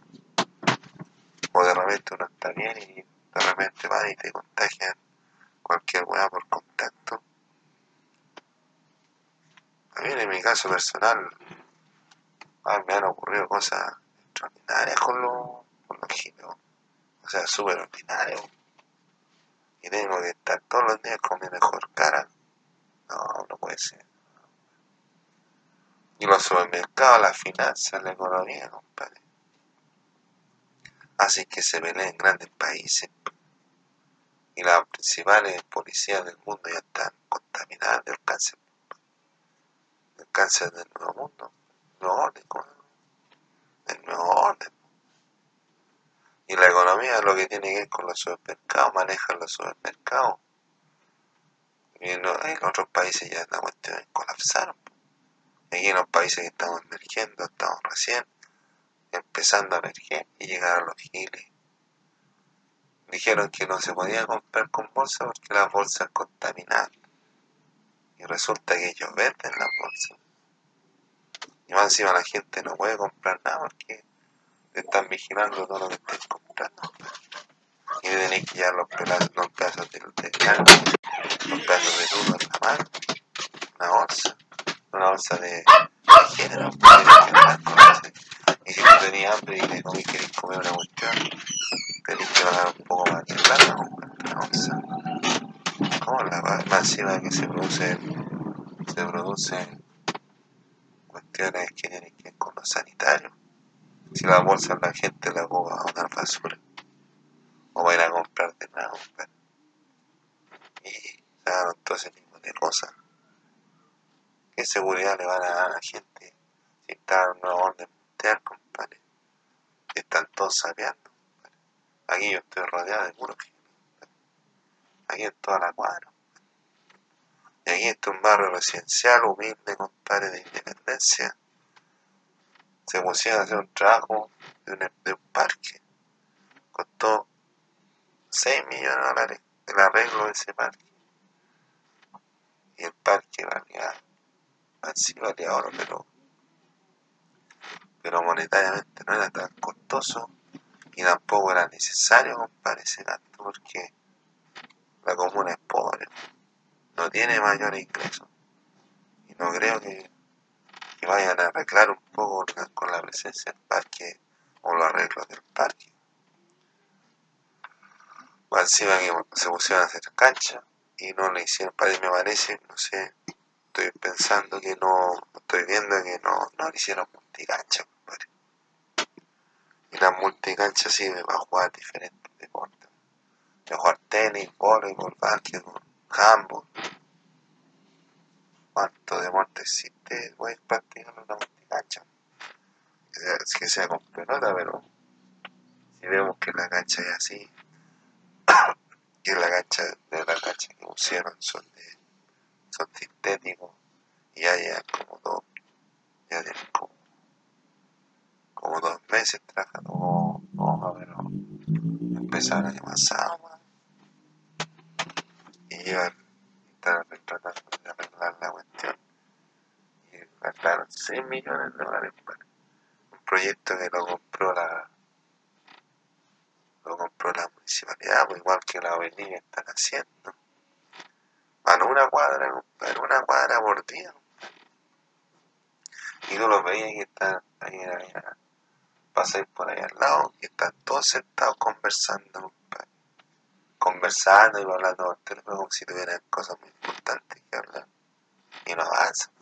O de repente uno está bien y de repente va y te contagian cualquier hueá por contacto. A mí en mi caso personal me han ocurrido cosas extraordinarias con los, con giros. O sea, súper ordinarios. Y tengo que estar todos los días con mi mejor cara. No, no puede ser. Y los supermercados, las finanzas, la economía, compadre. Así que se ven en grandes países. Y las principales policías del mundo ya están contaminadas del cáncer. Del cáncer del nuevo mundo. Nuevo orden, del nuevo orden. Y la economía lo que tiene que ver con los supermercados, manejan los supermercados. Y en, otros países ya la cuestión colapsaron. Aquí en los países que estamos emergiendo, estamos recién empezando a emerger y llegaron los giles. Dijeron que no se podía comprar con bolsa porque las bolsas contaminadas. Y resulta que ellos venden las bolsas. Y más encima la gente no puede comprar nada porque están vigilando todo lo que estén comprando. Y tenéis que llevar los, pedazos, los pedazos de, de los pedazos de duro en la mano, una bolsa una bolsa de, género, y si tú tenías hambre y te comí, querés comer una cuestión, tenés que pagar un poco más de plata, una bolsa. ¿Cómo la más encima que se produce, se producen cuestiones que tienen que ver con lo sanitario? Si la bolsa la gente la boga a una basura, o va a ir a comprar de nada, y ese tipo de cosas. ¿Qué seguridad le van a dar a la gente si está en nuevo orden mundial, compadre? Están todos sapeando, Aquí yo estoy rodeado de puros Aquí en toda la cuadra. Y aquí está un barrio residencial, humilde, compadre, de independencia. Se pusieron a hacer un trabajo de un, parque. Costó 6 millones de dólares el arreglo de ese parque. Y el parque valía así vale ahora, pero pero monetariamente no era tan costoso y tampoco era necesario, compadre, ese gasto porque la comuna es pobre, no tiene mayor ingreso y no creo que, vayan a arreglar un poco con la presencia del parque o los arreglos del parque. Encima que se pusieron a hacer cancha y no le hicieron, padre me parece, no sé, estoy pensando que no, estoy viendo que no, no le hicieron multicancha, compadre. Y las multicanchas sirven para jugar diferentes deportes. Para jugar tenis, voleibol, básquetbol, handball. ¿Cuánto deporte existe? Voy a practicar una multicancha. Es que sea con pelota, pero si vemos que la cancha es así, [coughs] que la cancha de la cancha que pusieron son de son sintéticos y ya llevan como dos ya como, como dos meses trabajando como pero empezaron el año pasado y llevan están tratando de arreglar la cuestión y gastaron 6 millones de dólares para un proyecto que lo compró la lo compró la municipalidad, pues igual que la avenida están haciendo. Van una cuadra, compadre, una cuadra por día. Y tú los veías que están ahí, ahí, pasáis por ahí al lado y están todos sentados conversando. Conversando y hablando por teléfono como si tuvieran cosas muy importantes que hablar. Y no avanzan.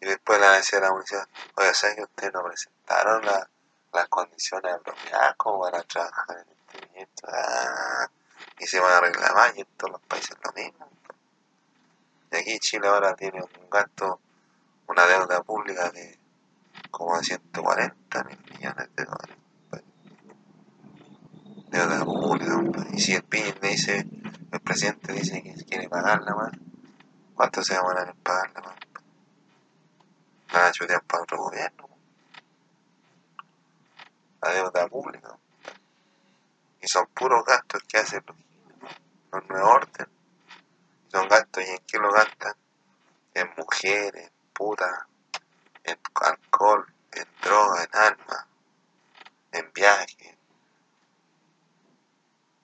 Y después la decía la municipalidad, oye, ¿sabes que ustedes no presentaron la las condiciones apropiadas como para trabajar en este proyecto. Se van a reclamar y en todos los países lo mismo. Y aquí Chile ahora tiene un gasto, una deuda pública de como de 140 mil millones de dólares. Deuda pública, y si el PIB dice, el presidente dice que quiere pagarla más, ¿cuánto se va a pagarla más? Van a chutear para otro gobierno la deuda pública. Y son puros gastos que hacen los, los nuevos orden. Son gastos, ¿y en qué lo gastan? En mujeres, en putas, en alcohol, en droga, en armas, en viajes,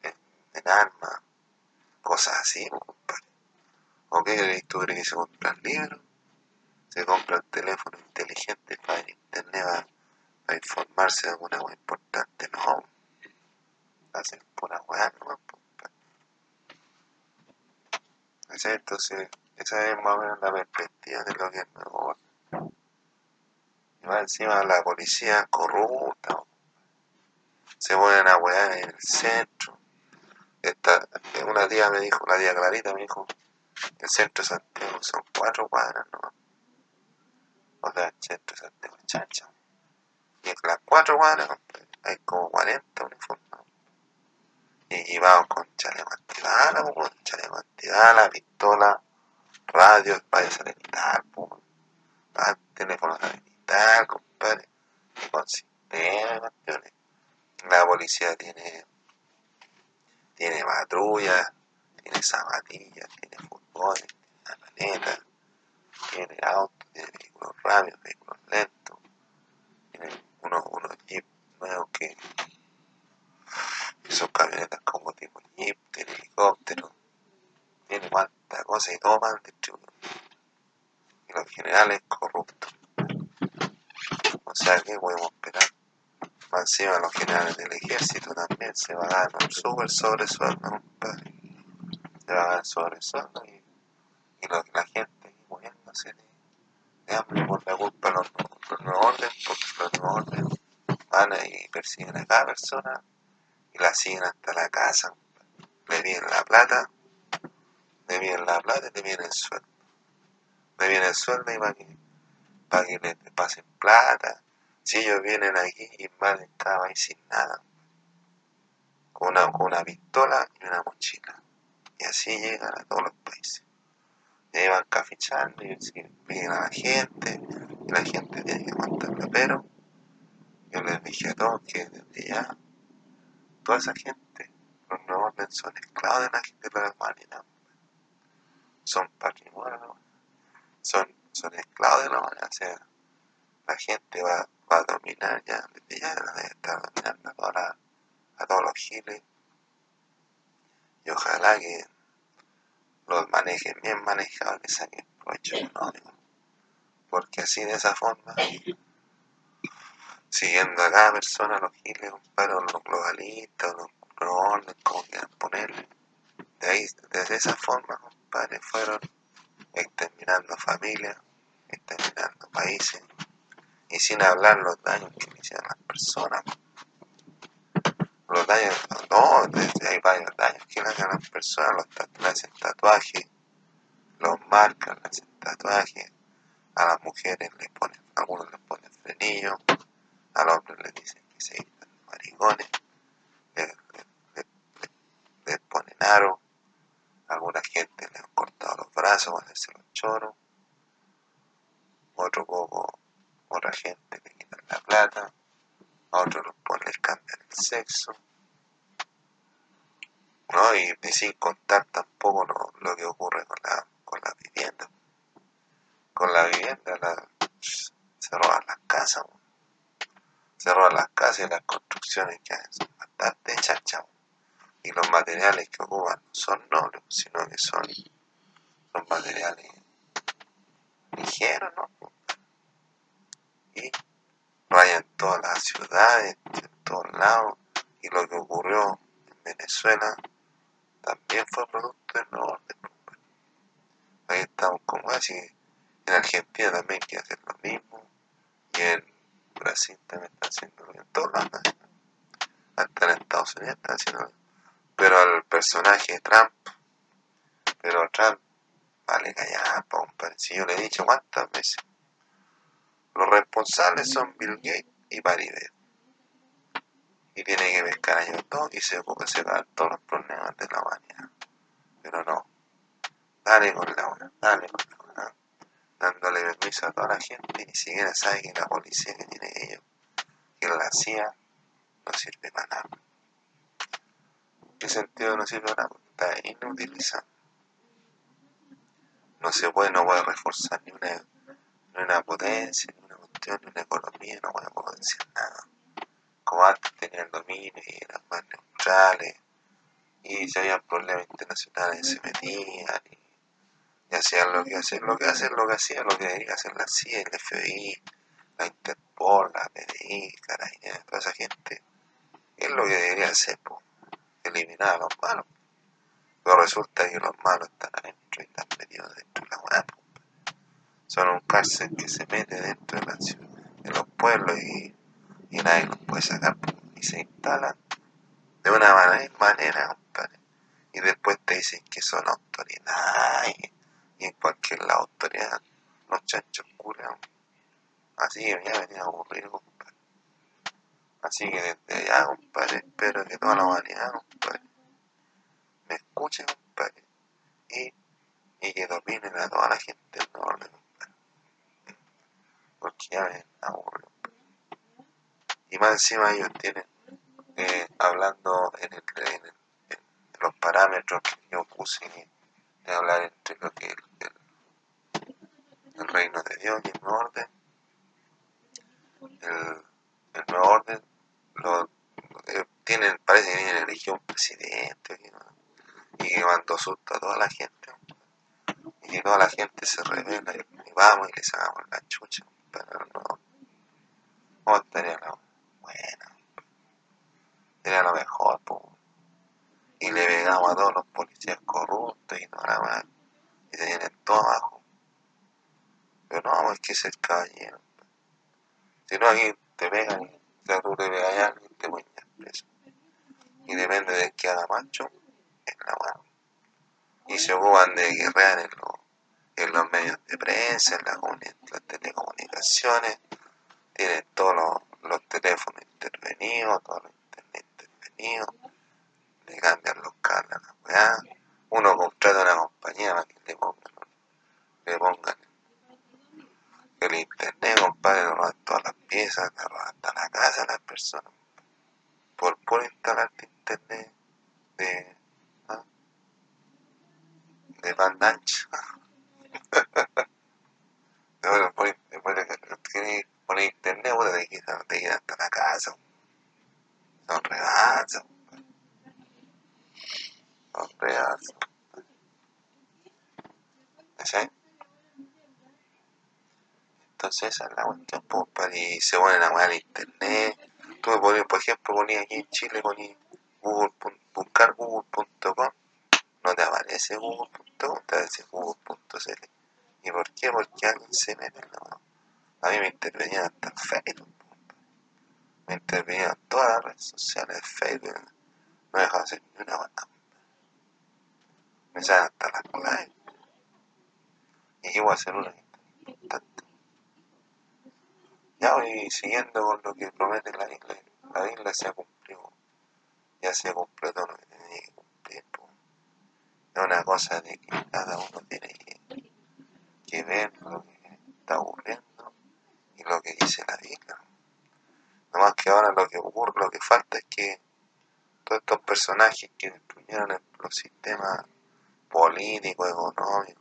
en, en armas, cosas así, compadre. ¿O qué crees tú crees que se compran libros? Se compran teléfonos inteligentes para ir internet para informarse de alguna cosa importante, no. Hacen pura weá no Entonces, esa es más o menos la perspectiva de lo que es nuevo. Y más encima la policía corrupta. Se ponen a weá en el centro. Esta, una tía me dijo, la tía Clarita me dijo, el centro de Santiago son cuatro cuadras, ¿no? O sea, el centro de Santiago, chancha. Y en las cuatro cuadras hay como 40 uniformados. Y, vamos con chaleco antibala, con chaleco antibala, pistola, radio, para satelital, teléfono satelital, compadre, con sistema. La policía tiene, tiene patrulla, tiene zapatillas, tiene furgones, tiene maneta, tiene autos, tiene vehículos rápidos, vehículos lentos, tiene unos, unos jeep nuevos que, son camionetas como tipo jeep, tiene helicóptero, tiene y todo mal distribuido. Y los generales corruptos. O sea que podemos esperar. Más encima los generales del ejército también se dar un super sobresueldo, compadre. Se dar sobresueldo y, y la gente muriéndose de por la culpa de los, los nuevos orden, porque los nuevos orden van y persiguen a cada persona y la siguen hasta la casa. Le vienen la plata, le vienen la plata y le viene el sueldo. Le viene el sueldo y para que, para que le pasen plata. Si ellos vienen aquí y invaden cada país sin nada, con una, con una pistola y una mochila. Y así llegan a todos los países ya van cafichando y piden a la gente, y la gente tiene que aguantarlo, pero yo les dije a todos que desde ya, toda esa gente, los nuevos son esclavos de la, gente de la humanidad, son o sea, la gente va, va a dominar ya, ya estar dominando a, toda a todos los giles. Y ojalá que los manejen bien manejados, que saquen provecho. Porque así de esa forma, siguiendo a cada persona, los giles, los globalistas, los orden, como quieran ponerle, de ahí, de esa forma, compadre, fueron exterminando familias, exterminando países, y sin hablar los daños que le hicieron las personas. Los daños, no, desde hay varios daños que le hacen a las personas, los le hacen tatuajes, los marcan, le hacen tatuajes, a las mujeres les ponen, algunos les ponen frenillo, al hombre les dicen que se quitan maricones, les, ponen aro, alguna gente le han cortado los brazos para hacerse los choros, otro poco otra gente le quitan la plata, a otros los ponen, el sexo, ¿no? Y, sin contar tampoco lo, que ocurre con la, con la vivienda. Con la vivienda se roban las casas, se roban las casas y las construcciones que son bastante chachas. Y los materiales que ocupan no son nobles, sino que son, son materiales ligeros, ¿no? y rayan todas las ciudades, en todos lados, y lo que ocurrió en Venezuela también fue producto del nuevo. Ahí estamos como así, en Argentina también quiere hacer lo mismo, y en Brasil también está haciendo lo mismo, en todos lados, hasta en Estados Unidos está haciendo lo mismo. Pero al personaje de Trump, pero Trump, vale callar, compadre, si yo le he dicho cuántas veces, los responsables son Bill Gates y Barry Y tiene que pescar a ellos dos y se ocupa de todos los problemas de la humanidad. Pero no. Dale con la una, dale con la una. Dándole permiso a toda la gente y ni siquiera sabe que la policía que tiene ellos, que la CIA, no sirve para nada. ¿Qué sentido no sirve para nada? Está inutilizado. No se puede, no puede reforzar ni una, ni una potencia, en una economía no a potenciar nada. Como antes tenía el dominio y eran más neutrales, y si había problemas internacionales se metían y, hacían lo que hacían, lo que hacen, lo que hacían, lo que debería hacer la CIA, el FBI, la Interpol, la PDI, Carabinera, toda esa gente, es lo que debería hacer, eliminar a los malos. Pero resulta que los malos están adentro y están metidos dentro de la buena son un cárcel que se mete dentro de, la ciudad, de los pueblos y, nadie los puede sacar y se instalan de una manera, compadre. Y después te dicen que son autoridades y, en cualquier lado autoridad los chanchos curan. Así que ya venía aburrido, compadre. Así que desde allá, compadre, espero que toda la humanidad, compadre, me escuche, compadre, y, y que dominen a toda la gente en orden, porque ya ven aburrido. Y más encima ellos tienen, eh, hablando en, el, los parámetros que yo puse de hablar entre lo que el, el, reino de Dios y el nuevo orden, el, el nuevo orden lo, eh, tienen, parece que tienen religión presidente y mandó susto a toda la gente y que toda la gente se revela y, y vamos y les hagamos la chucha pero no. Oh, estaría la buena. Sería lo mejor, Y le pegamos a todos los policías corruptos y nada más. Y se vienen todo abajo. Pero no, hay que ser caballero. Si no, aquí te pegan y te a alguien, te ponen preso. Y depende de que haga macho, es la mano. Y se ocupan de guerrear en los en los medios de prensa, en las telecomunicaciones, tienen todos los, teléfonos intervenidos, todo los Chile poní Google, buscar google.com, no te aparece google.com, te aparece google.cl. ¿Y por qué? Porque alguien se mete en la A mí me intervenían hasta Facebook, me intervenían todas las redes sociales, Facebook, personajes que influyeron en los sistemas políticos, económicos,